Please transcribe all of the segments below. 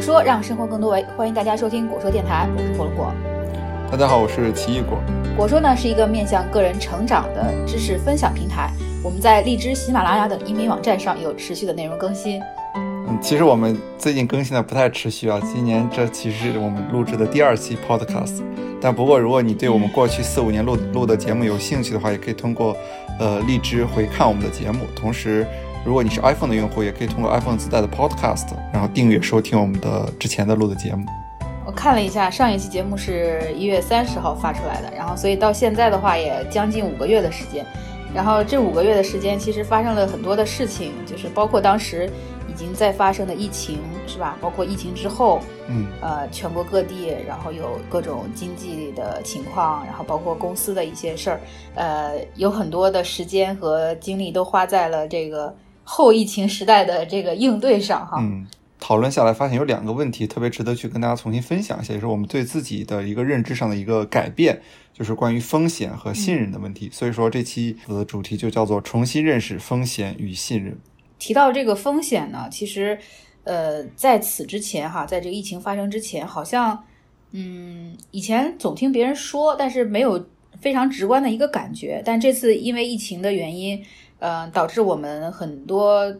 果说让生活更多维，欢迎大家收听果说电台，我是火龙果。大家好，我是奇异果。果说呢是一个面向个人成长的知识分享平台，我们在荔枝、喜马拉雅等音频网站上有持续的内容更新。嗯，其实我们最近更新的不太持续啊。今年这其实是我们录制的第二期 Podcast，但不过如果你对我们过去 四五年录录的节目有兴趣的话，也可以通过呃荔枝回看我们的节目。同时，如果你是 iPhone 的用户，也可以通过 iPhone 自带的 Podcast，然后订阅收听我们的之前的录的节目。我看了一下，上一期节目是一月三十号发出来的，然后所以到现在的话也将近五个月的时间。然后这五个月的时间，其实发生了很多的事情，就是包括当时已经在发生的疫情，是吧？包括疫情之后，嗯，呃，全国各地，然后有各种经济的情况，然后包括公司的一些事儿，呃，有很多的时间和精力都花在了这个后疫情时代的这个应对上，哈。嗯，讨论下来发现有两个问题特别值得去跟大家重新分享一下，也是我们对自己的一个认知上的一个改变，就是关于风险和信任的问题。所以说这期的主题就叫做重新认识风险与信任。提到这个风险呢，其实，呃，在此之前哈，在这个疫情发生之前，好像，嗯，以前总听别人说，但是没有非常直观的一个感觉。但这次因为疫情的原因，呃，导致我们很多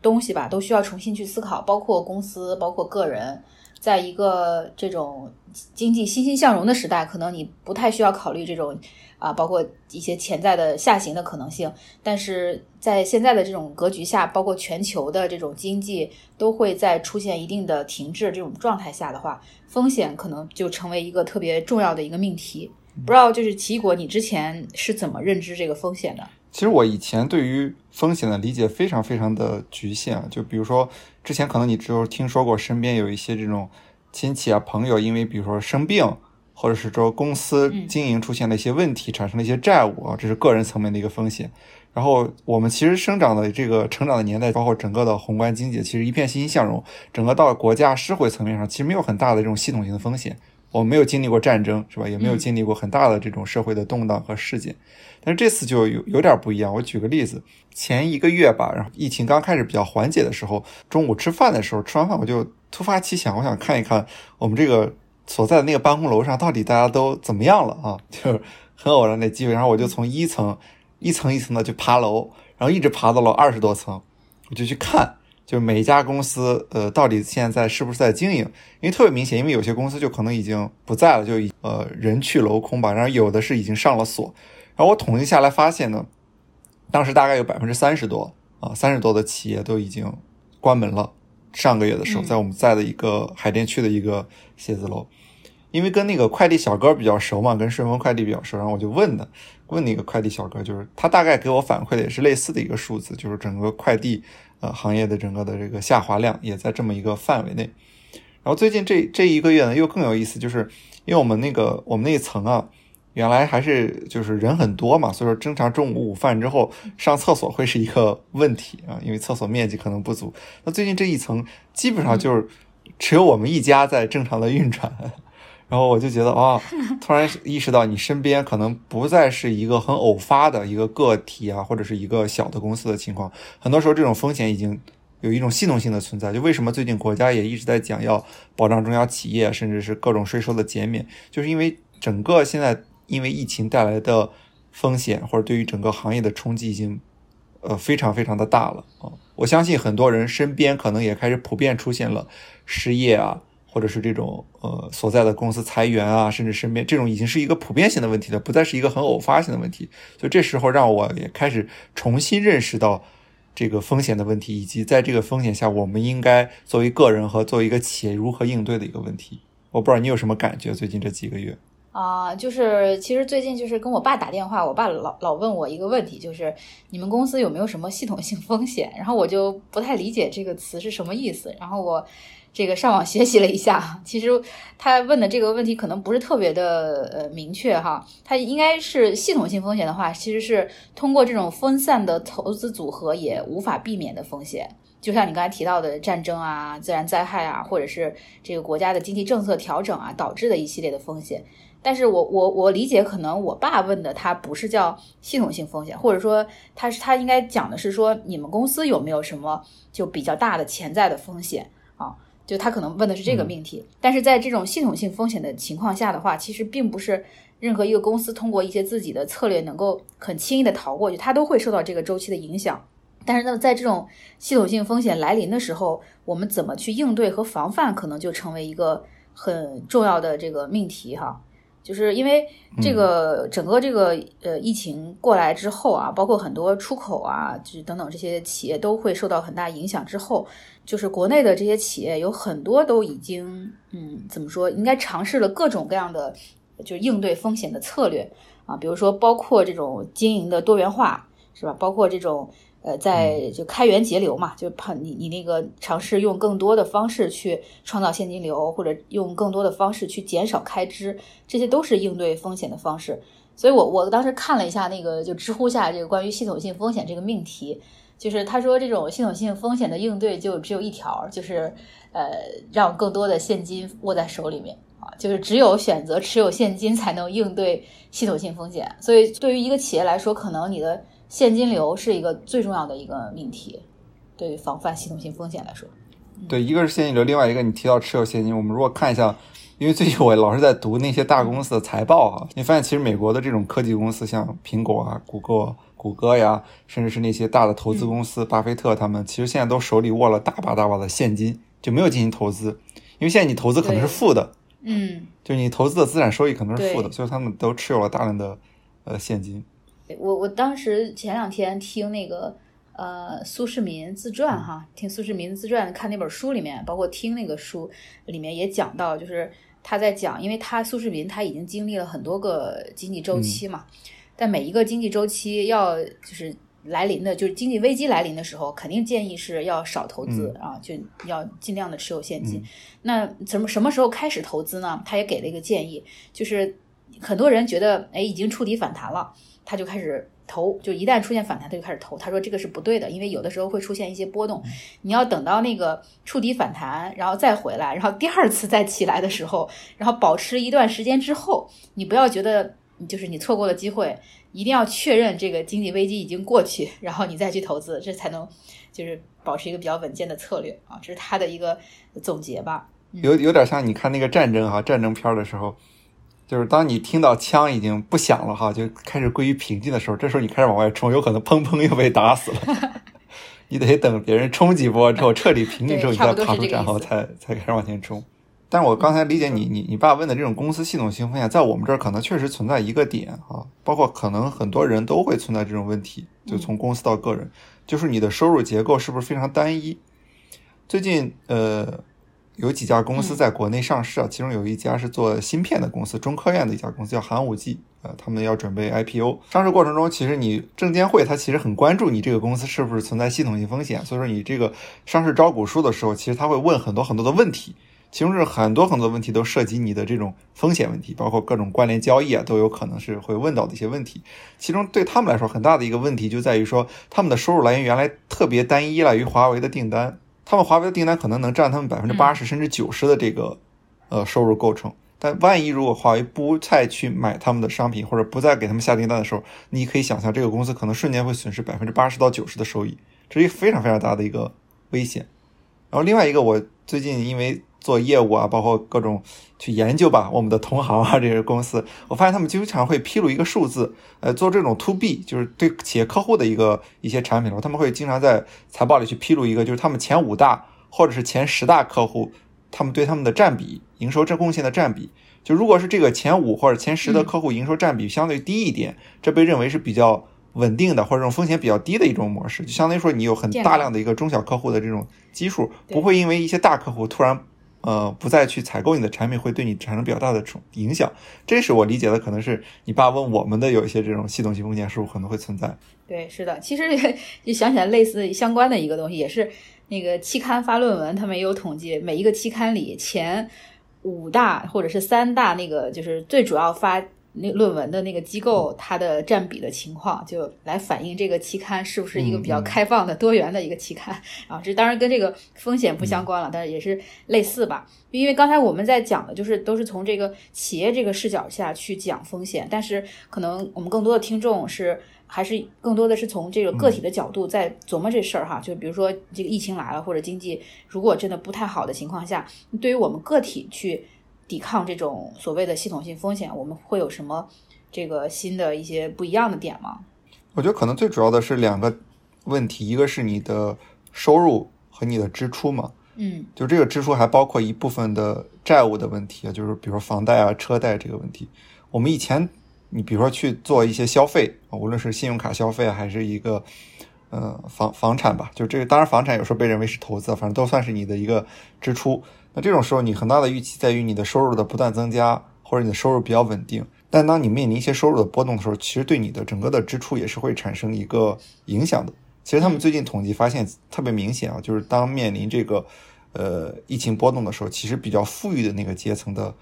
东西吧都需要重新去思考，包括公司，包括个人，在一个这种经济欣欣向荣的时代，可能你不太需要考虑这种。啊，包括一些潜在的下行的可能性，但是在现在的这种格局下，包括全球的这种经济都会在出现一定的停滞这种状态下的话，风险可能就成为一个特别重要的一个命题。不知道就是奇异果，你之前是怎么认知这个风险的？其实我以前对于风险的理解非常非常的局限啊，就比如说之前可能你只有听说过身边有一些这种亲戚啊朋友，因为比如说生病。或者是说公司经营出现了一些问题，产生了一些债务啊，这是个人层面的一个风险。然后我们其实生长的这个成长的年代，包括整个的宏观经济，其实一片欣欣向荣。整个到国家社会层面上，其实没有很大的这种系统性的风险。我没有经历过战争，是吧？也没有经历过很大的这种社会的动荡和事件。但是这次就有有点不一样。我举个例子，前一个月吧，然后疫情刚开始比较缓解的时候，中午吃饭的时候，吃完饭我就突发奇想，我想看一看我们这个。所在的那个办公楼上，到底大家都怎么样了啊？就是很偶然的机会，然后我就从一层一层一层的去爬楼，然后一直爬到了二十多层，我就去看，就是每一家公司，呃，到底现在是不是在经营？因为特别明显，因为有些公司就可能已经不在了，就呃人去楼空吧。然后有的是已经上了锁。然后我统计下来发现呢，当时大概有百分之三十多啊，三十多的企业都已经关门了。上个月的时候，在我们在的一个海淀区的一个写字楼。因为跟那个快递小哥比较熟嘛，跟顺丰快递比较熟，然后我就问的，问那个快递小哥，就是他大概给我反馈的也是类似的一个数字，就是整个快递呃行业的整个的这个下滑量也在这么一个范围内。然后最近这这一个月呢，又更有意思，就是因为我们那个我们那一层啊，原来还是就是人很多嘛，所以说经常中午午饭之后上厕所会是一个问题啊，因为厕所面积可能不足。那最近这一层基本上就是只有我们一家在正常的运转。然后我就觉得啊，突然意识到你身边可能不再是一个很偶发的一个个体啊，或者是一个小的公司的情况。很多时候这种风险已经有一种系统性的存在。就为什么最近国家也一直在讲要保障中小企业，甚至是各种税收的减免，就是因为整个现在因为疫情带来的风险或者对于整个行业的冲击已经呃非常非常的大了啊。我相信很多人身边可能也开始普遍出现了失业啊。或者是这种呃所在的公司裁员啊，甚至身边这种已经是一个普遍性的问题了，不再是一个很偶发性的问题。所以这时候让我也开始重新认识到这个风险的问题，以及在这个风险下，我们应该作为个人和作为一个企业如何应对的一个问题。我不知道你有什么感觉？最近这几个月啊，就是其实最近就是跟我爸打电话，我爸老老问我一个问题，就是你们公司有没有什么系统性风险？然后我就不太理解这个词是什么意思。然后我。这个上网学习了一下，其实他问的这个问题可能不是特别的呃明确哈，他应该是系统性风险的话，其实是通过这种分散的投资组合也无法避免的风险，就像你刚才提到的战争啊、自然灾害啊，或者是这个国家的经济政策调整啊导致的一系列的风险。但是我我我理解，可能我爸问的他不是叫系统性风险，或者说他是他应该讲的是说你们公司有没有什么就比较大的潜在的风险？就他可能问的是这个命题。但是在这种系统性风险的情况下的话，其实并不是任何一个公司通过一些自己的策略能够很轻易的逃过去，它都会受到这个周期的影响。但是呢，在这种系统性风险来临的时候，我们怎么去应对和防范，可能就成为一个很重要的这个命题哈。就是因为这个整个这个呃疫情过来之后啊，包括很多出口啊，就是等等这些企业都会受到很大影响。之后，就是国内的这些企业有很多都已经嗯，怎么说，应该尝试了各种各样的就应对风险的策略啊，比如说包括这种经营的多元化，是吧？包括这种。呃，在就开源节流嘛，就怕你你那个尝试用更多的方式去创造现金流，或者用更多的方式去减少开支，这些都是应对风险的方式。所以我我当时看了一下那个就知乎下这个关于系统性风险这个命题，就是他说这种系统性风险的应对就只有一条，就是呃让更多的现金握在手里面啊，就是只有选择持有现金才能应对系统性风险。所以对于一个企业来说，可能你的。现金流是一个最重要的一个命题，对于防范系统性风险来说。对，一个是现金流，另外一个你提到持有现金，我们如果看一下，因为最近我老是在读那些大公司的财报哈，你发现其实美国的这种科技公司，像苹果啊、谷歌、谷歌呀，甚至是那些大的投资公司，巴菲特他们，其实现在都手里握了大把大把的现金，就没有进行投资，因为现在你投资可能是负的，嗯，就你投资的资产收益可能是负的，所以他们都持有了大量的呃现金。我我当时前两天听那个呃苏世民自传哈，听苏世民自传，看那本书里面，包括听那个书里面也讲到，就是他在讲，因为他苏世民他已经经历了很多个经济周期嘛，但每一个经济周期要就是来临的，就是经济危机来临的时候，肯定建议是要少投资啊，就要尽量的持有现金。那什么什么时候开始投资呢？他也给了一个建议，就是很多人觉得哎已经触底反弹了。他就开始投，就一旦出现反弹，他就开始投。他说这个是不对的，因为有的时候会出现一些波动，你要等到那个触底反弹，然后再回来，然后第二次再起来的时候，然后保持一段时间之后，你不要觉得就是你错过了机会，一定要确认这个经济危机已经过去，然后你再去投资，这才能就是保持一个比较稳健的策略啊。这是他的一个总结吧。有有点像你看那个战争哈，战争片的时候。就是当你听到枪已经不响了哈，就开始归于平静的时候，这时候你开始往外冲，有可能砰砰又被打死了。你得等别人冲几波之后彻底平静之后，你再爬出战壕，才才开始往前冲。但我刚才理解你，你你爸问的这种公司系统性风险，在我们这儿可能确实存在一个点啊，包括可能很多人都会存在这种问题，就从公司到个人，就是你的收入结构是不是非常单一？最近呃。有几家公司在国内上市啊，其中有一家是做芯片的公司，中科院的一家公司叫寒武纪，呃，他们要准备 IPO。上市过程中，其实你证监会它其实很关注你这个公司是不是存在系统性风险，所以说你这个上市招股书的时候，其实他会问很多很多的问题，其中是很多很多问题都涉及你的这种风险问题，包括各种关联交易啊，都有可能是会问到的一些问题。其中对他们来说很大的一个问题就在于说，他们的收入来源原来特别单一，依赖于华为的订单。他们华为的订单可能能占他们百分之八十甚至九十的这个呃收入构成，但万一如果华为不再去买他们的商品，或者不再给他们下订单的时候，你可以想象这个公司可能瞬间会损失百分之八十到九十的收益，这是一个非常非常大的一个危险。然后另外一个，我最近因为。做业务啊，包括各种去研究吧，我们的同行啊，这些公司，我发现他们经常会披露一个数字，呃，做这种 to B，就是对企业客户的一个一些产品的话，他们会经常在财报里去披露一个，就是他们前五大或者是前十大客户，他们对他们的占比，营收这贡献的占比，就如果是这个前五或者前十的客户营收占比相对低一点，这被认为是比较稳定的或者这种风险比较低的一种模式，就相当于说你有很大量的一个中小客户的这种基数，不会因为一些大客户突然。呃，不再去采购你的产品，会对你产生比较大的冲影响。这是我理解的，可能是你爸问我们的有一些这种系统性风险是不可能会存在？对，是的。其实就想起来类似相关的一个东西，也是那个期刊发论文，他们也有统计，每一个期刊里前五大或者是三大那个就是最主要发那论文的那个机构它的占比的情况，就来反映这个期刊是不是一个比较开放的、多元的一个期刊啊。这当然跟这个风险不相关了，但是也是类似吧。因为刚才我们在讲的就是都是从这个企业这个视角下去讲风险，但是可能我们更多的听众是还是更多的是从这个个体的角度在琢磨这事儿哈。就比如说这个疫情来了，或者经济如果真的不太好的情况下，对于我们个体去。抵抗这种所谓的系统性风险，我们会有什么这个新的一些不一样的点吗？我觉得可能最主要的是两个问题，一个是你的收入和你的支出嘛。嗯，就这个支出还包括一部分的债务的问题啊，就是比如说房贷啊、车贷这个问题。我们以前你比如说去做一些消费啊，无论是信用卡消费还是一个呃房房产吧，就这个当然房产有时候被认为是投资，反正都算是你的一个支出。那这种时候，你很大的预期在于你的收入的不断增加，或者你的收入比较稳定。但当你面临一些收入的波动的时候，其实对你的整个的支出也是会产生一个影响的。其实他们最近统计发现特别明显啊，就是当面临这个呃疫情波动的时候，其实比较富裕的那个阶层的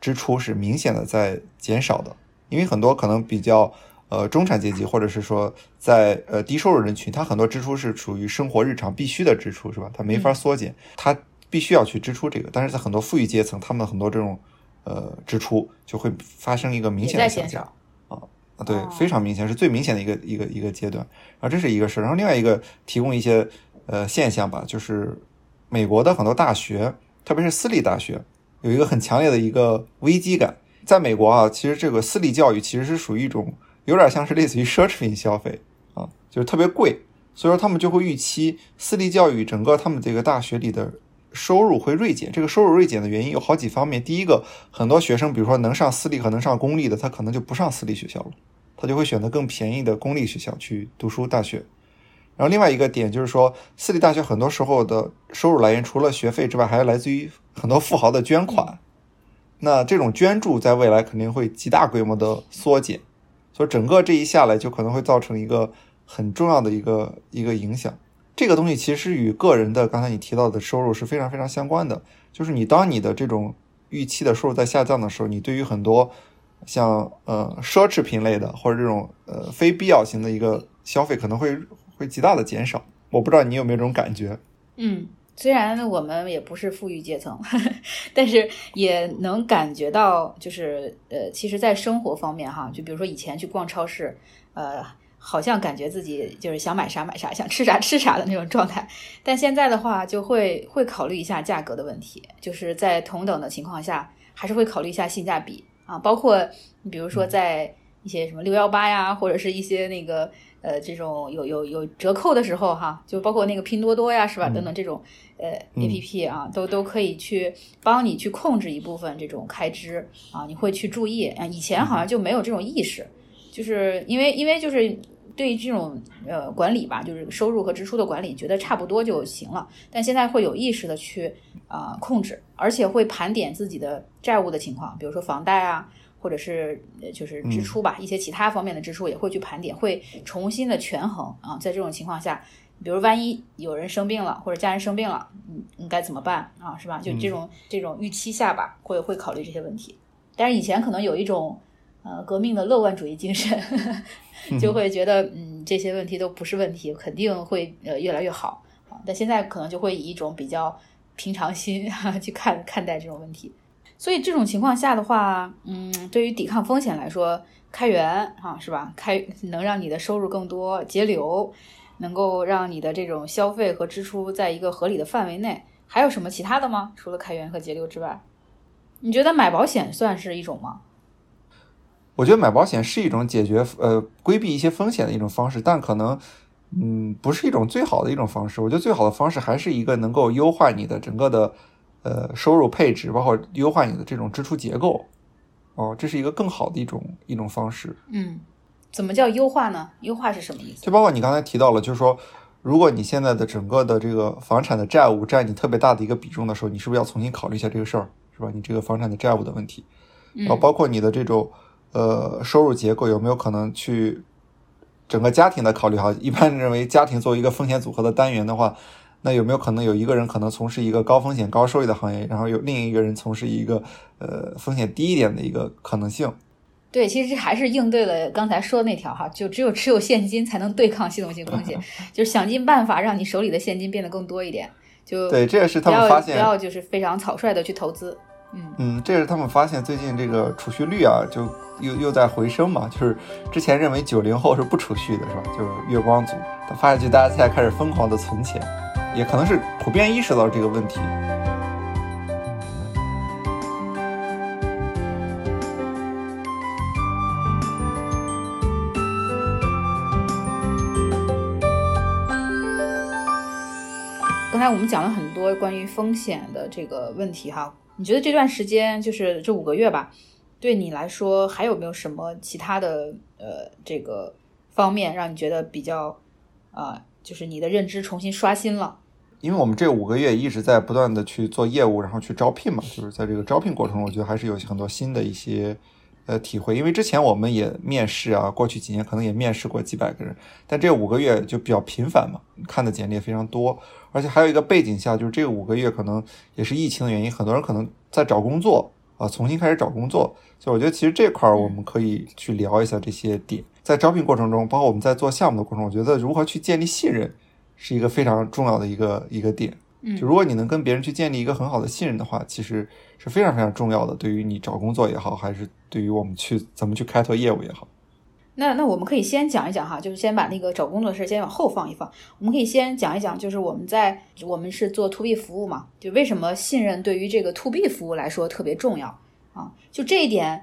支出是明显的在减少的。因为很多可能比较呃中产阶级，或者是说在呃低收入人群，他很多支出是属于生活日常必须的支出，是吧？他没法缩减，他。必须要去支出这个，但是在很多富裕阶层，他们很多这种呃支出就会发生一个明显的下降啊啊，对，非常明显，是最明显的一个一个一个阶段。然后这是一个事儿，然后另外一个提供一些呃现象吧，就是美国的很多大学，特别是私立大学，有一个很强烈的一个危机感。在美国啊，其实这个私立教育其实是属于一种有点像是类似于奢侈品消费啊，就是特别贵，所以说他们就会预期私立教育整个他们这个大学里的。收入会锐减，这个收入锐减的原因有好几方面。第一个，很多学生，比如说能上私立和能上公立的，他可能就不上私立学校了，他就会选择更便宜的公立学校去读书大学。然后另外一个点就是说，私立大学很多时候的收入来源除了学费之外，还来自于很多富豪的捐款。那这种捐助在未来肯定会极大规模的缩减，所以整个这一下来就可能会造成一个很重要的一个一个影响。这个东西其实与个人的刚才你提到的收入是非常非常相关的。就是你当你的这种预期的收入在下降的时候，你对于很多像呃奢侈品类的或者这种呃非必要型的一个消费可能会会极大的减少。我不知道你有没有这种感觉？嗯，虽然我们也不是富裕阶层，但是也能感觉到，就是呃，其实，在生活方面哈，就比如说以前去逛超市，呃。好像感觉自己就是想买啥买啥，想吃啥吃啥的那种状态，但现在的话就会会考虑一下价格的问题，就是在同等的情况下，还是会考虑一下性价比。啊，包括你比如说在一些什么六幺八呀，或者是一些那个呃这种有有有折扣的时候哈，就包括那个拼多多呀是吧，等等这种呃 A P P 啊，都都可以去帮你去控制一部分这种开支啊，你会去注意。啊，以前好像就没有这种意识，就是因为因为就是。对于这种呃管理吧，就是收入和支出的管理，觉得差不多就行了。但现在会有意识的去啊控制，而且会盘点自己的债务的情况，比如说房贷啊，或者是就是支出吧，一些其他方面的支出也会去盘点，会重新的权衡啊。在这种情况下，比如万一有人生病了，或者家人生病了，你你该怎么办啊？是吧？就这种这种预期下吧，会会考虑这些问题。但是以前可能有一种。呃，革命的乐观主义精神，就会觉得，嗯，这些问题都不是问题，肯定会呃越来越好啊。但现在可能就会以一种比较平常心啊去看看待这种问题。所以这种情况下的话，嗯，对于抵抗风险来说，开源啊，是吧？开能让你的收入更多，节流，能够让你的这种消费和支出在一个合理的范围内。还有什么其他的吗？除了开源和节流之外，你觉得买保险算是一种吗？我觉得买保险是一种解决呃规避一些风险的一种方式，但可能嗯不是一种最好的一种方式。我觉得最好的方式还是一个能够优化你的整个的呃收入配置，包括优化你的这种支出结构。哦，这是一个更好的一种一种方式。嗯，怎么叫优化呢？优化是什么意思？就包括你刚才提到了，就是说，如果你现在的整个的这个房产的债务占你特别大的一个比重的时候，你是不是要重新考虑一下这个事儿，是吧？你这个房产的债务的问题，然后，包括你的这种。呃，收入结构有没有可能去整个家庭的考虑哈？一般认为家庭作为一个风险组合的单元的话，那有没有可能有一个人可能从事一个高风险高收益的行业，然后有另一个人从事一个呃风险低一点的一个可能性？对，其实还是应对了刚才说的那条哈，就只有持有现金才能对抗系统性风险，就是想尽办法让你手里的现金变得更多一点。就对，这也是他们发现不要就是非常草率的去投资。嗯嗯，这是他们发现最近这个储蓄率啊，就又又在回升嘛。就是之前认为九零后是不储蓄的，是吧？就是月光族，他发现就大家现在开始疯狂的存钱，也可能是普遍意识到这个问题。刚才我们讲了很多关于风险的这个问题哈，你觉得这段时间就是这五个月吧，对你来说还有没有什么其他的呃这个方面让你觉得比较啊、就是你的认知重新刷新了？因为我们这五个月一直在不断的去做业务，然后去招聘嘛，就是在这个招聘过程中，我觉得还是有很多新的一些呃体会。因为之前我们也面试啊，过去几年可能也面试过几百个人，但这五个月就比较频繁嘛，看的简历也非常多。而且还有一个背景下，就是这五个月可能也是疫情的原因，很多人可能在找工作啊，重新开始找工作。所以我觉得其实这块儿我们可以去聊一下这些点。在招聘过程中，包括我们在做项目的过程中，我觉得如何去建立信任是一个非常重要的一个一个点。嗯就如果你能跟别人去建立一个很好的信任的话，其实是非常非常重要的，对于你找工作也好，还是对于我们去怎么去开拓业务也好。那那我们可以先讲一讲哈，就是先把那个找工作的事儿先往后放一放。我们可以先讲一讲，就是我们在我们是做 to B 服务嘛，就为什么信任对于这个 to B 服务来说特别重要啊？就这一点，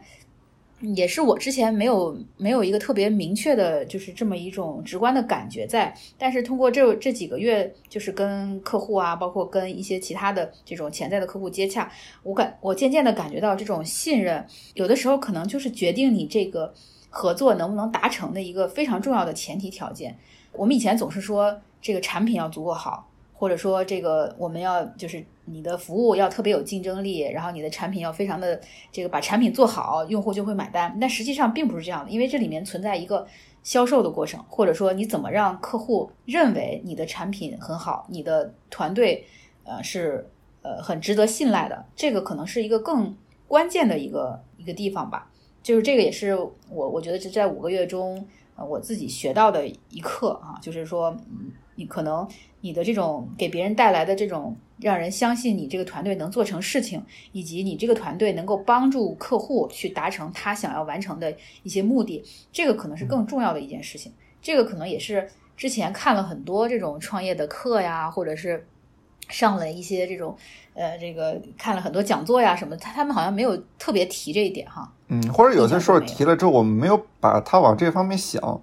也是我之前没有没有一个特别明确的，就是这么一种直观的感觉在。但是通过这这几个月，就是跟客户啊，包括跟一些其他的这种潜在的客户接洽，我感我渐渐的感觉到这种信任，有的时候可能就是决定你这个。合作能不能达成的一个非常重要的前提条件。我们以前总是说这个产品要足够好，或者说这个我们要就是你的服务要特别有竞争力，然后你的产品要非常的这个把产品做好，用户就会买单。但实际上并不是这样的，因为这里面存在一个销售的过程，或者说你怎么让客户认为你的产品很好，你的团队呃是呃很值得信赖的，这个可能是一个更关键的一个一个地方吧。就是这个也是我我觉得是在五个月中，呃，我自己学到的一课啊，就是说，嗯，你可能你的这种给别人带来的这种让人相信你这个团队能做成事情，以及你这个团队能够帮助客户去达成他想要完成的一些目的，这个可能是更重要的一件事情。这个可能也是之前看了很多这种创业的课呀，或者是上了一些这种呃这个看了很多讲座呀什么，他他们好像没有特别提这一点哈。嗯，或者有些时候提了之后，我们没有把它往这方面想。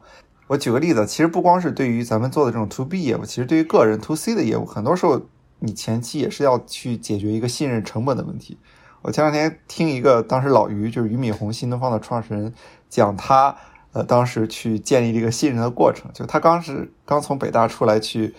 我举个例子，其实不光是对于咱们做的这种 to B 业务，其实对于个人 to C 的业务，很多时候你前期也是要去解决一个信任成本的问题。我前两天听一个当时老于就是俞敏洪新东方的创始人讲他呃当时去建立这个信任的过程，就他刚是刚从北大出来去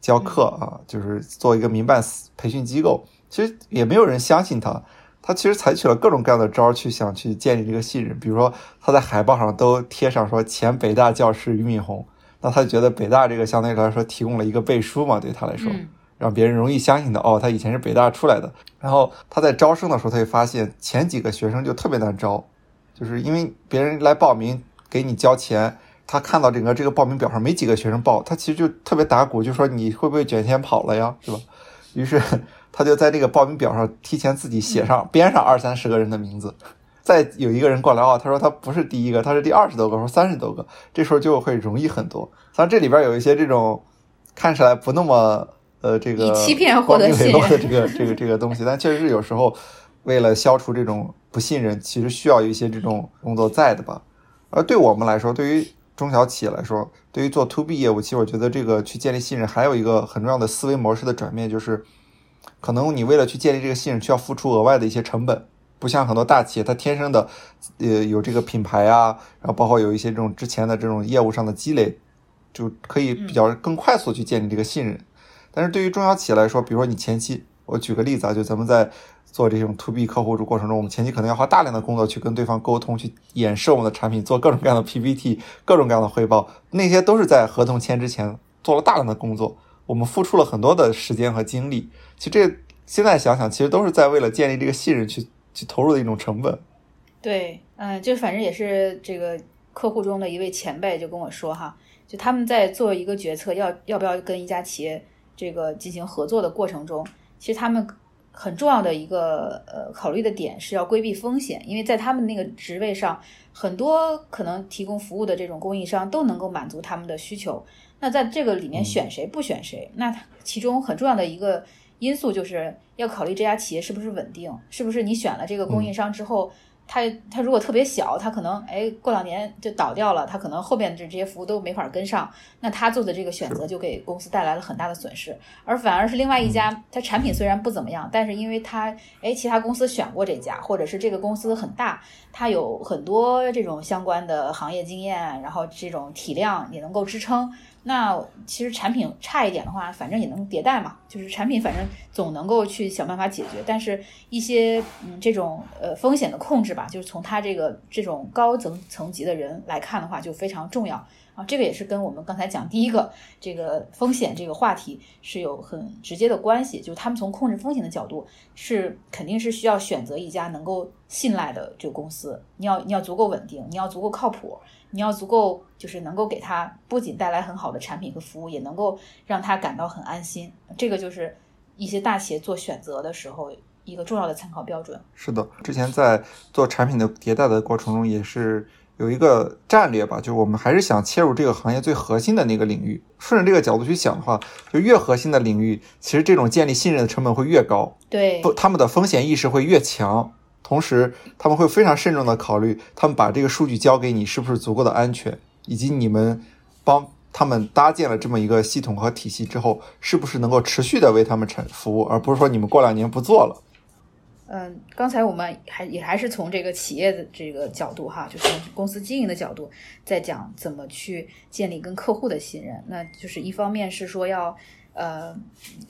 教课啊，就是做一个民办培训机构，其实也没有人相信他。他其实采取了各种各样的招儿去想去建立这个信任，比如说他在海报上都贴上说前北大教师俞敏洪，那他就觉得北大这个相对来说提供了一个背书嘛，对他来说，嗯让别人容易相信的哦，他以前是北大出来的。然后他在招生的时候，他就发现前几个学生就特别难招，就是因为别人来报名给你交钱，他看到整个这个报名表上没几个学生报，他其实就特别打鼓，就说你会不会卷钱跑了呀，是吧？于是他就在这个报名表上提前自己写上编上二三十个人的名字，再有一个人过来啊，他说他不是第一个，他是第二十多个或三十多个，这时候就会容易很多。像这里边有一些这种看起来不那么呃这个以欺骗获得信任的这个这个这个东西，但确实是有时候为了消除这种不信任，其实需要一些这种工作在的吧。而对我们来说，对于中小企业来说，对于做 to B 业务，其实我觉得这个去建立信任，还有一个很重要的思维模式的转变，就是可能你为了去建立这个信任，需要付出额外的一些成本。不像很多大企业，它天生的，呃，有这个品牌啊，然后包括有一些这种之前的这种业务上的积累，就可以比较更快速去建立这个信任。但是对于中小企业来说，比如说你前期，我举个例子啊，就咱们在做这种 to B 客户的过程中，我们前期可能要花大量的工作去跟对方沟通，去演示我们的产品，做各种各样的 PPT，各种各样的汇报，那些都是在合同签之前做了大量的工作，我们付出了很多的时间和精力。其实这现在想想，其实都是在为了建立这个信任去去投入的一种成本。对，嗯，就反正也是这个客户中的一位前辈就跟我说哈，就他们在做一个决策要要不要跟一家企业这个进行合作的过程中，其实他们很重要的一个呃考虑的点是要规避风险，因为在他们那个职位上，很多可能提供服务的这种供应商都能够满足他们的需求。那在这个里面选谁不选谁，那其中很重要的一个因素就是要考虑这家企业是不是稳定，是不是你选了这个供应商之后。他他如果特别小，他可能哎过两年就倒掉了，他可能后边的这些服务都没法跟上，那他做的这个选择就给公司带来了很大的损失，而反而是另外一家，它产品虽然不怎么样，但是因为它哎其他公司选过这家，或者是这个公司很大，它有很多这种相关的行业经验，然后这种体量也能够支撑。那其实产品差一点的话，反正也能迭代嘛，就是产品反正总能够去想办法解决。但是，一些嗯这种呃风险的控制吧，就是从他这个这种高层层级的人来看的话，就非常重要啊。这个也是跟我们刚才讲第一个这个风险这个话题是有很直接的关系。就是他们从控制风险的角度，是肯定是需要选择一家能够信赖的这个公司。你要你要足够稳定，你要足够靠谱。你要足够，就是能够给他不仅带来很好的产品和服务，也能够让他感到很安心。这个就是一些大企业做选择的时候一个重要的参考标准。是的，之前在做产品的迭代的过程中，也是有一个战略吧，就是我们还是想切入这个行业最核心的那个领域。顺着这个角度去想的话，就越核心的领域，其实这种建立信任的成本会越高，对，他们的风险意识会越强。同时，他们会非常慎重的考虑，他们把这个数据交给你是不是足够的安全，以及你们帮他们搭建了这么一个系统和体系之后，是不是能够持续的为他们产服务，而不是说你们过两年不做了。嗯，刚才我们还也还是从这个企业的这个角度哈，就是公司经营的角度，在讲怎么去建立跟客户的信任。那就是一方面是说要，呃，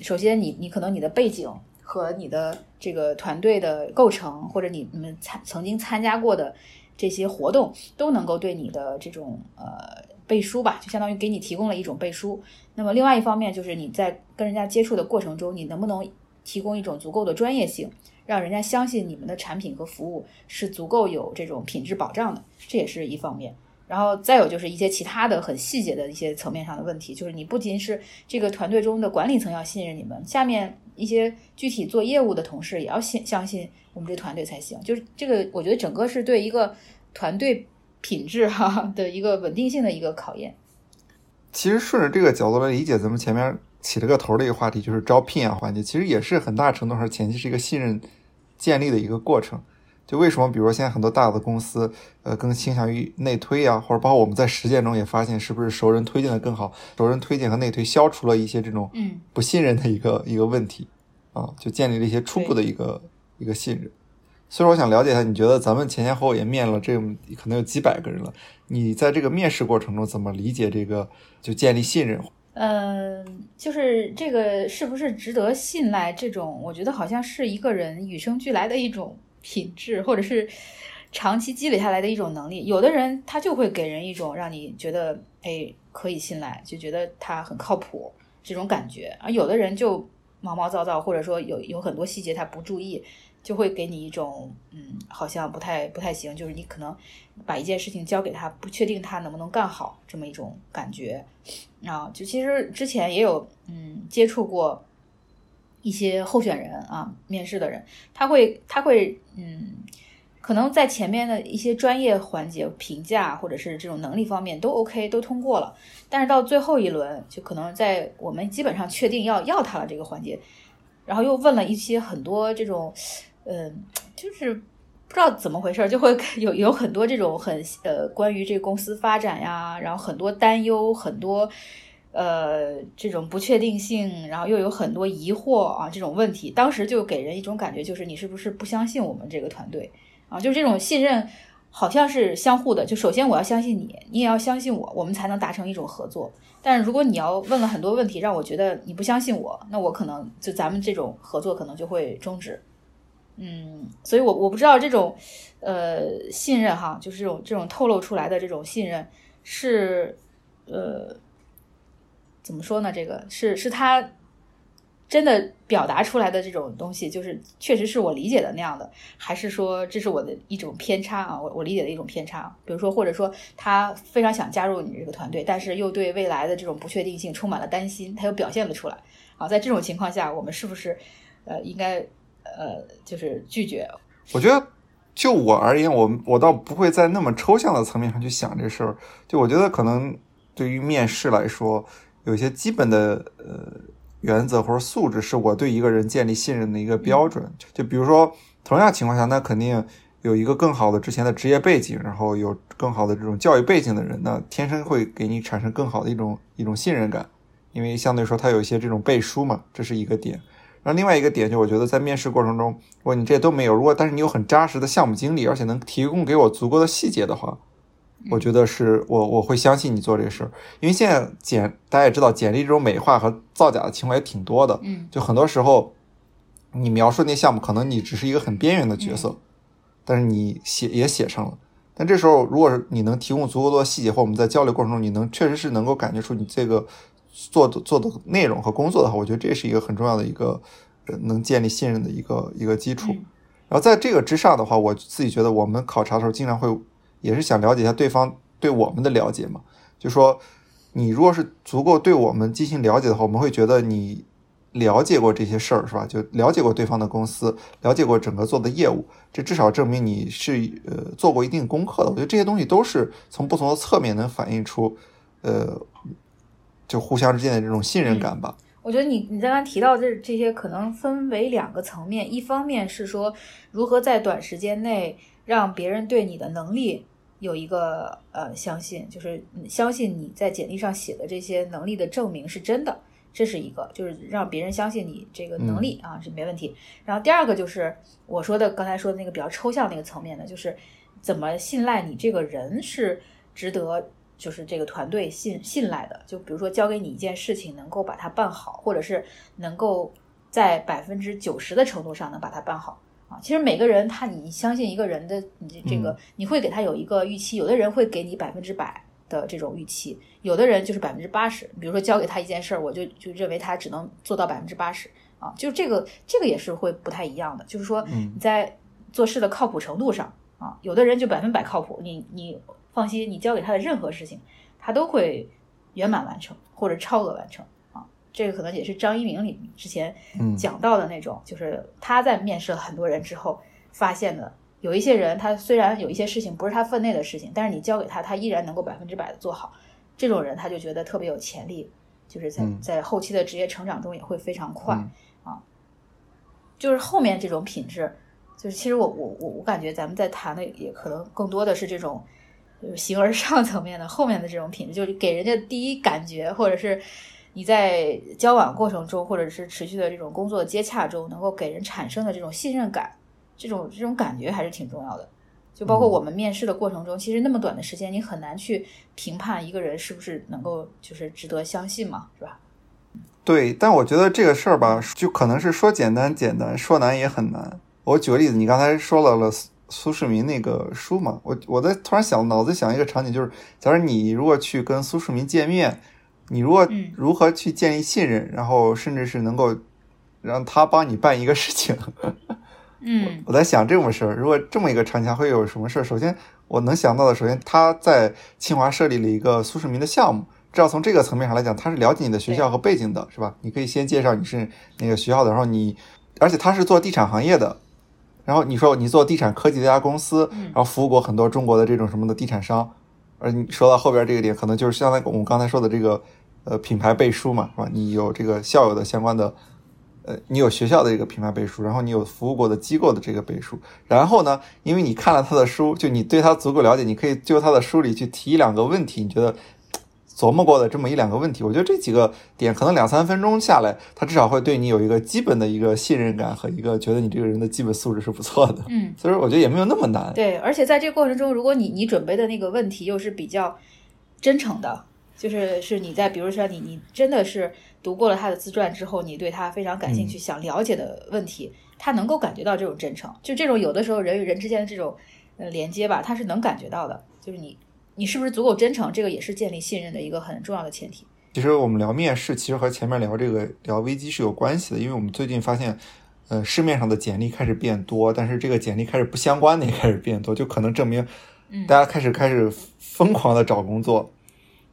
首先你你可能你的背景。和你的这个团队的构成，或者你们参曾经参加过的这些活动，都能够对你的这种呃背书吧，就相当于给你提供了一种背书。那么另外一方面，就是你在跟人家接触的过程中，你能不能提供一种足够的专业性，让人家相信你们的产品和服务是足够有这种品质保障的，这也是一方面。然后再有就是一些其他的很细节的一些层面上的问题，就是你不仅是这个团队中的管理层要信任你们，下面一些具体做业务的同事也要信相信我们这团队才行。就是这个，我觉得整个是对一个团队品质哈的一个稳定性的一个考验。其实顺着这个角度来理解，咱们前面起了个头的一个话题，就是招聘啊环节，其实也是很大程度上前期是一个信任建立的一个过程。就为什么，比如说现在很多大的公司，呃，更倾向于内推呀，或者包括我们在实践中也发现，是不是熟人推荐的更好？熟人推荐和内推消除了一些这种嗯不信任的一个一个问题，啊，就建立了一些初步的一个一个信任。所以说，我想了解一下，你觉得咱们前前后后也面了这可能有几百个人了，你在这个面试过程中怎么理解这个就建立信任？嗯，就是这个是不是值得信赖？这种我觉得好像是一个人与生俱来的一种。品质，或者是长期积累下来的一种能力，有的人他就会给人一种让你觉得哎可以信赖，就觉得他很靠谱这种感觉，而有的人就毛毛躁躁，或者说有有很多细节他不注意，就会给你一种嗯好像不太不太行，就是你可能把一件事情交给他，不确定他能不能干好这么一种感觉。啊，就其实之前也有嗯接触过。一些候选人啊，面试的人，他会他会嗯，可能在前面的一些专业环节评价或者是这种能力方面都 OK 都通过了，但是到最后一轮，就可能在我们基本上确定要要他了这个环节，然后又问了一些很多这种，嗯，就是不知道怎么回事，就会有有很多这种很呃关于这个公司发展呀，然后很多担忧，很多。呃，这种不确定性，然后又有很多疑惑啊，这种问题，当时就给人一种感觉，就是你是不是不相信我们这个团队啊？就是这种信任好像是相互的，就首先我要相信你，你也要相信我，我们才能达成一种合作。但是如果你要问了很多问题，让我觉得你不相信我，那我可能就咱们这种合作可能就会终止。嗯，所以我我不知道这种呃信任哈，就是这种这种透露出来的这种信任是呃。怎么说呢？这个是是他真的表达出来的这种东西，就是确实是我理解的那样的，还是说这是我的一种偏差啊？我我理解的一种偏差。比如说，或者说他非常想加入你这个团队，但是又对未来的这种不确定性充满了担心，他又表现了出来。啊，在这种情况下，我们是不是呃应该呃就是拒绝？我觉得就我而言，我我倒不会在那么抽象的层面上去想这事儿。就我觉得可能对于面试来说，有一些基本的呃。原则或者素质是我对一个人建立信任的一个标准。就比如说，同样情况下，那肯定有一个更好的之前的职业背景，然后有更好的这种教育背景的人，那天生会给你产生更好的一种一种信任感，因为相对说他有一些这种背书嘛，这是一个点。然后另外一个点就我觉得在面试过程中，如果你这些都没有，如果但是你有很扎实的项目经历，而且能提供给我足够的细节的话。我觉得是我我会相信你做这个事儿，因为现在简大家也知道，简历这种美化和造假的情况也挺多的。嗯，就很多时候，你描述那项目，可能你只是一个很边缘的角色，但是你写也写上了。但这时候，如果是你能提供足够多的细节，或我们在交流过程中，你能确实是能够感觉出你这个做的做的内容和工作的话，我觉得这是一个很重要的一个能建立信任的一个一个基础。然后在这个之上的话，我自己觉得我们考察的时候经常会。也是想了解一下对方对我们的了解嘛？就说你如果是足够对我们进行了解的话，我们会觉得你了解过这些事儿，是吧？就了解过对方的公司，了解过整个做的业务，这至少证明你是呃做过一定功课的。我觉得这些东西都是从不同的侧面能反映出呃就互相之间的这种信任感吧。我觉得你你刚刚提到这这些可能分为两个层面，一方面是说如何在短时间内让别人对你的能力。有一个呃，相信就是相信你在简历上写的这些能力的证明是真的，这是一个，就是让别人相信你这个能力啊是没问题。然后第二个就是我说的刚才说的那个比较抽象那个层面的，就是怎么信赖你这个人是值得就是这个团队信信赖的。就比如说交给你一件事情，能够把它办好，或者是能够在百分之九十的程度上能把它办好。啊，其实每个人他，你相信一个人的，你这个你会给他有一个预期，有的人会给你百分之百的这种预期，有的人就是百分之八十。比如说交给他一件事儿，我就就认为他只能做到百分之八十啊，就这个这个也是会不太一样的。就是说你在做事的靠谱程度上啊，有的人就百分百靠谱，你你放心，你交给他的任何事情，他都会圆满完成或者超额完成。这个可能也是张一鸣里之前讲到的那种，就是他在面试了很多人之后发现的，有一些人他虽然有一些事情不是他分内的事情，但是你交给他，他依然能够百分之百的做好。这种人他就觉得特别有潜力，就是在在后期的职业成长中也会非常快啊。就是后面这种品质，就是其实我我我我感觉咱们在谈的也可能更多的是这种就是形而上层面的后面的这种品质，就是给人家第一感觉或者是。你在交往过程中，或者是持续的这种工作接洽中，能够给人产生的这种信任感，这种这种感觉还是挺重要的。就包括我们面试的过程中，其实那么短的时间，你很难去评判一个人是不是能够就是值得相信嘛，是吧？对，但我觉得这个事儿吧，就可能是说简单简单，说难也很难。我举个例子，你刚才说了了苏世民那个书嘛，我我在突然想，脑子想一个场景，就是假如你如果去跟苏世民见面。你如果如何去建立信任，然后甚至是能够让他帮你办一个事情，嗯，我在想这种事儿，如果这么一个场景会有什么事儿？首先我能想到的，首先他在清华设立了一个苏世民的项目，至少从这个层面上来讲，他是了解你的学校和背景的，是吧？你可以先介绍你是那个学校的，然后你，而且他是做地产行业的，然后你说你做地产科技这家公司，然后服务过很多中国的这种什么的地产商，而你说到后边这个点，可能就是相当于我们刚才说的这个。呃，品牌背书嘛，是吧？你有这个校友的相关的，呃，你有学校的这个品牌背书，然后你有服务过的机构的这个背书，然后呢，因为你看了他的书，就你对他足够了解，你可以就他的书里去提一两个问题，你觉得琢磨过的这么一两个问题，我觉得这几个点可能两三分钟下来，他至少会对你有一个基本的一个信任感和一个觉得你这个人的基本素质是不错的。嗯，所以说我觉得也没有那么难。对，而且在这个过程中，如果你你准备的那个问题又是比较真诚的。就是是你在，比如说你你真的是读过了他的自传之后，你对他非常感兴趣，想了解的问题，他能够感觉到这种真诚。就这种有的时候人与人之间的这种呃连接吧，他是能感觉到的。就是你你是不是足够真诚，这个也是建立信任的一个很重要的前提。其实我们聊面试，其实和前面聊这个聊危机是有关系的，因为我们最近发现，呃，市面上的简历开始变多，但是这个简历开始不相关的也开始变多，就可能证明，大家开始开始疯狂的找工作。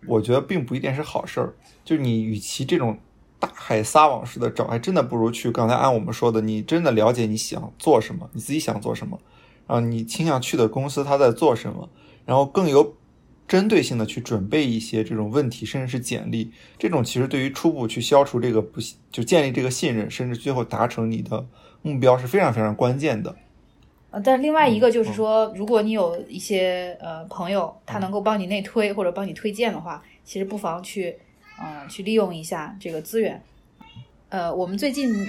我觉得并不一定是好事儿，就你与其这种大海撒网式的找，还真的不如去刚才按我们说的，你真的了解你想做什么，你自己想做什么，然后你倾向去的公司他在做什么，然后更有。针对性的去准备一些这种问题，甚至是简历，这种其实对于初步去消除这个不就建立这个信任，甚至最后达成你的目标是非常非常关键的。呃，但另外一个就是说，如果你有一些呃朋友，他能够帮你内推或者帮你推荐的话，其实不妨去嗯去利用一下这个资源。呃，我们最近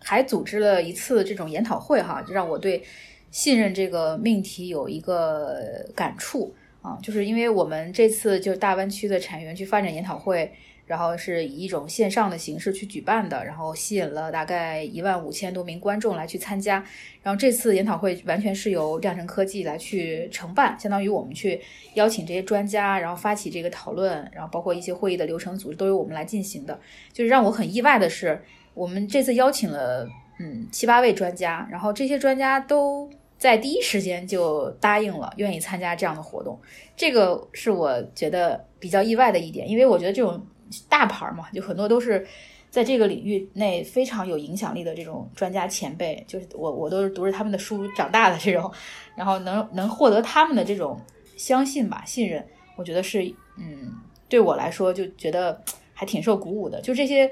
还组织了一次这种研讨会哈，就让我对信任这个命题有一个感触。啊，就是因为我们这次就是大湾区的产业园区发展研讨会，然后是以一种线上的形式去举办的，然后吸引了大概一万五千多名观众来去参加。然后这次研讨会完全是由亮城科技来去承办，相当于我们去邀请这些专家，然后发起这个讨论，然后包括一些会议的流程组织都由我们来进行的。就是让我很意外的是，我们这次邀请了嗯七八位专家，然后这些专家都。在第一时间就答应了，愿意参加这样的活动，这个是我觉得比较意外的一点，因为我觉得这种大牌嘛，就很多都是在这个领域内非常有影响力的这种专家前辈，就是我我都是读着他们的书长大的这种，然后能能获得他们的这种相信吧、信任，我觉得是嗯，对我来说就觉得还挺受鼓舞的。就这些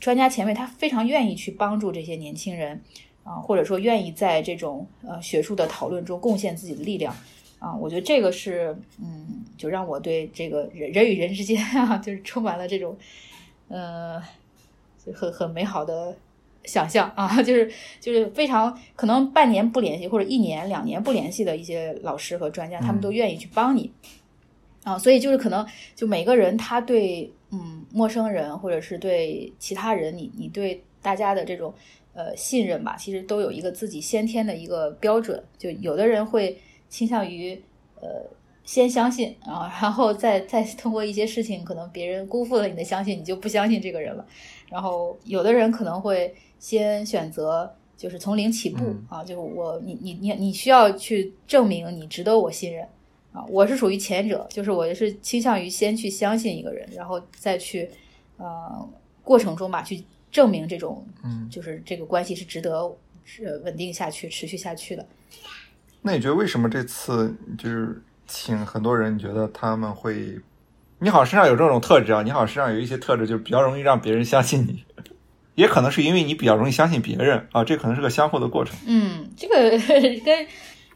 专家前辈，他非常愿意去帮助这些年轻人。啊，或者说愿意在这种呃学术的讨论中贡献自己的力量，啊，我觉得这个是嗯，就让我对这个人人与人之间 啊，就是充满了这种呃很很美好的想象啊，就是就是非常可能半年不联系或者一年两年不联系的一些老师和专家，他们都愿意去帮你啊，所以就是可能就每个人他对嗯陌生人或者是对其他人，你你对大家的这种。呃，信任吧，其实都有一个自己先天的一个标准。就有的人会倾向于呃先相信啊，然后再再通过一些事情，可能别人辜负了你的相信，你就不相信这个人了。然后有的人可能会先选择就是从零起步啊，就是我你你你你需要去证明你值得我信任啊。我是属于前者，就是我是倾向于先去相信一个人，然后再去呃过程中吧去。证明这种，嗯，就是这个关系是值得是稳定下去、持续下去的。那你觉得为什么这次就是请很多人？你觉得他们会？你好身上有这种特质啊！你好身上有一些特质，就是比较容易让别人相信你。也可能是因为你比较容易相信别人啊，这可能是个相互的过程。嗯，这个 跟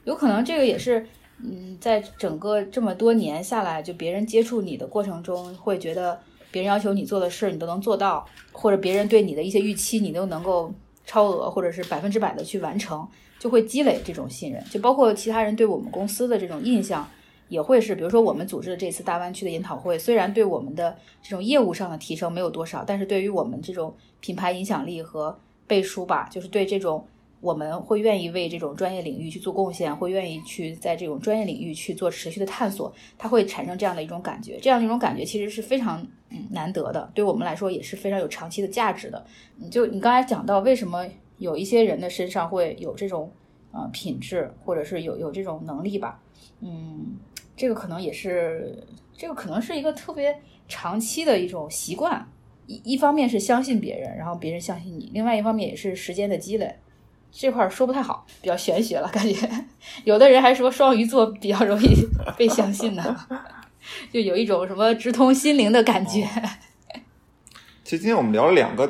有可能这个也是，嗯，在整个这么多年下来，就别人接触你的过程中，会觉得。别人要求你做的事，你都能做到，或者别人对你的一些预期，你都能够超额，或者是百分之百的去完成，就会积累这种信任。就包括其他人对我们公司的这种印象，也会是，比如说我们组织的这次大湾区的研讨会，虽然对我们的这种业务上的提升没有多少，但是对于我们这种品牌影响力和背书吧，就是对这种。我们会愿意为这种专业领域去做贡献，会愿意去在这种专业领域去做持续的探索，它会产生这样的一种感觉，这样一种感觉其实是非常嗯难得的，对我们来说也是非常有长期的价值的。你就你刚才讲到，为什么有一些人的身上会有这种呃品质，或者是有有这种能力吧？嗯，这个可能也是这个可能是一个特别长期的一种习惯，一一方面是相信别人，然后别人相信你，另外一方面也是时间的积累。这块说不太好，比较玄学了，感觉有的人还说双鱼座比较容易 被相信呢，就有一种什么直通心灵的感觉。其实今天我们聊了两个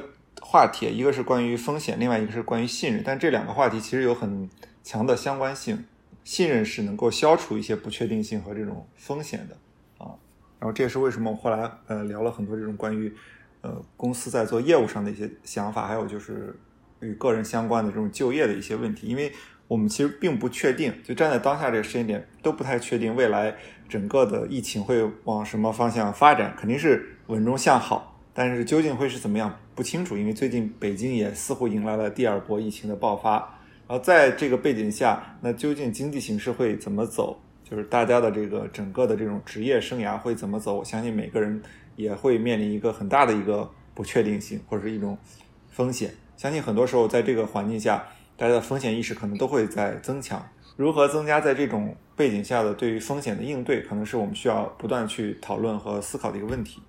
话题，一个是关于风险，另外一个是关于信任，但这两个话题其实有很强的相关性。信任是能够消除一些不确定性和这种风险的啊，然后这也是为什么我后来呃聊了很多这种关于呃公司在做业务上的一些想法，还有就是。与个人相关的这种就业的一些问题，因为我们其实并不确定，就站在当下这个时间点都不太确定未来整个的疫情会往什么方向发展，肯定是稳中向好，但是究竟会是怎么样不清楚，因为最近北京也似乎迎来了第二波疫情的爆发，然后在这个背景下，那究竟经济形势会怎么走，就是大家的这个整个的这种职业生涯会怎么走，我相信每个人也会面临一个很大的一个不确定性或者是一种风险。相信很多时候在这个环境下，大家的风险意识可能都会在增强。如何增加在这种背景下的对于风险的应对，可能是我们需要不断去讨论和思考的一个问题。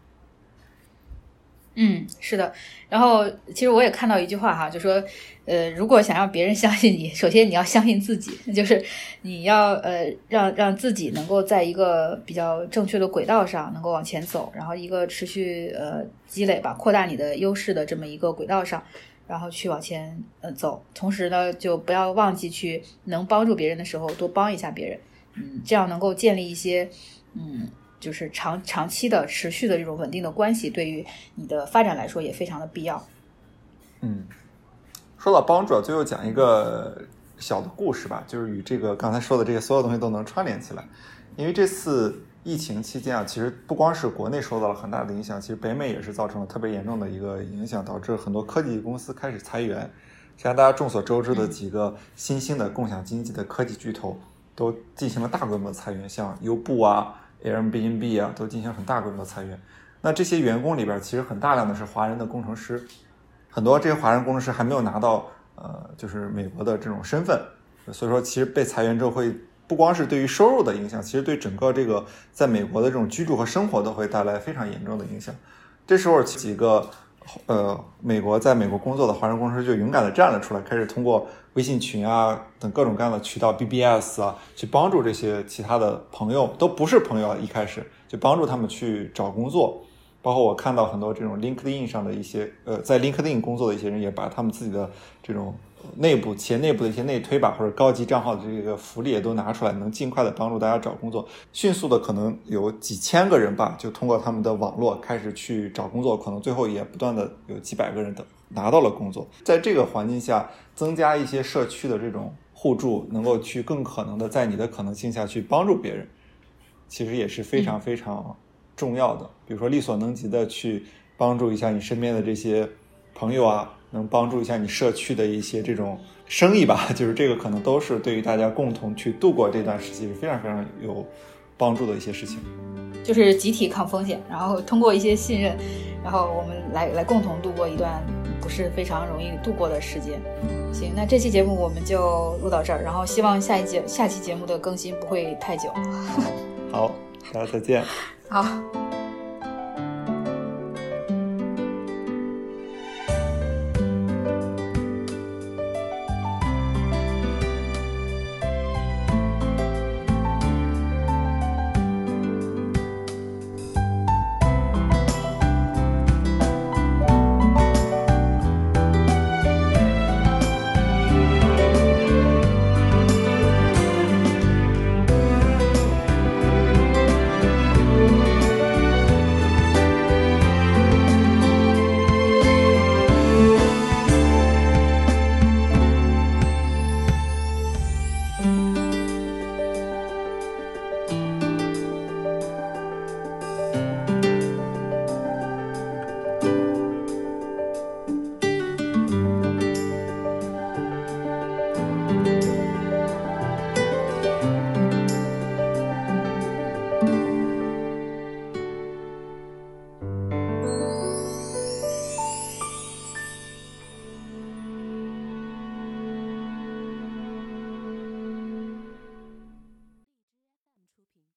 嗯，是的。然后，其实我也看到一句话哈，就说，呃，如果想让别人相信你，首先你要相信自己，就是你要呃让让自己能够在一个比较正确的轨道上能够往前走，然后一个持续呃积累吧，扩大你的优势的这么一个轨道上，然后去往前呃走。同时呢，就不要忘记去能帮助别人的时候多帮一下别人，嗯，这样能够建立一些嗯。就是长长期的、持续的这种稳定的关系，对于你的发展来说也非常的必要。嗯，说到帮助，最后讲一个小的故事吧，就是与这个刚才说的这些所有东西都能串联起来。因为这次疫情期间啊，其实不光是国内受到了很大的影响，其实北美也是造成了特别严重的一个影响，导致很多科技公司开始裁员。像大家众所周知的几个新兴的共享经济的科技巨头，都进行了大规模的裁员，像优步啊。Airbnb 啊，都进行很大规模的裁员。那这些员工里边，其实很大量的是华人的工程师，很多这些华人工程师还没有拿到呃，就是美国的这种身份。所以说，其实被裁员之后，会不光是对于收入的影响，其实对整个这个在美国的这种居住和生活都会带来非常严重的影响。这时候，几个呃，美国在美国工作的华人工程师就勇敢的站了出来，开始通过。微信群啊等各种各样的渠道，BBS 啊，去帮助这些其他的朋友，都不是朋友啊，一开始就帮助他们去找工作。包括我看到很多这种 LinkedIn 上的一些，呃，在 LinkedIn 工作的一些人，也把他们自己的这种内部企业内部的一些内推吧，或者高级账号的这个福利也都拿出来，能尽快的帮助大家找工作。迅速的，可能有几千个人吧，就通过他们的网络开始去找工作，可能最后也不断的有几百个人的拿到了工作。在这个环境下，增加一些社区的这种互助，能够去更可能的在你的可能性下去帮助别人，其实也是非常非常。重要的，比如说力所能及的去帮助一下你身边的这些朋友啊，能帮助一下你社区的一些这种生意吧，就是这个可能都是对于大家共同去度过这段时期是非常非常有帮助的一些事情。就是集体抗风险，然后通过一些信任，然后我们来来共同度过一段不是非常容易度过的时间。行，那这期节目我们就录到这儿，然后希望下一节下期节目的更新不会太久。好，大家再见。好。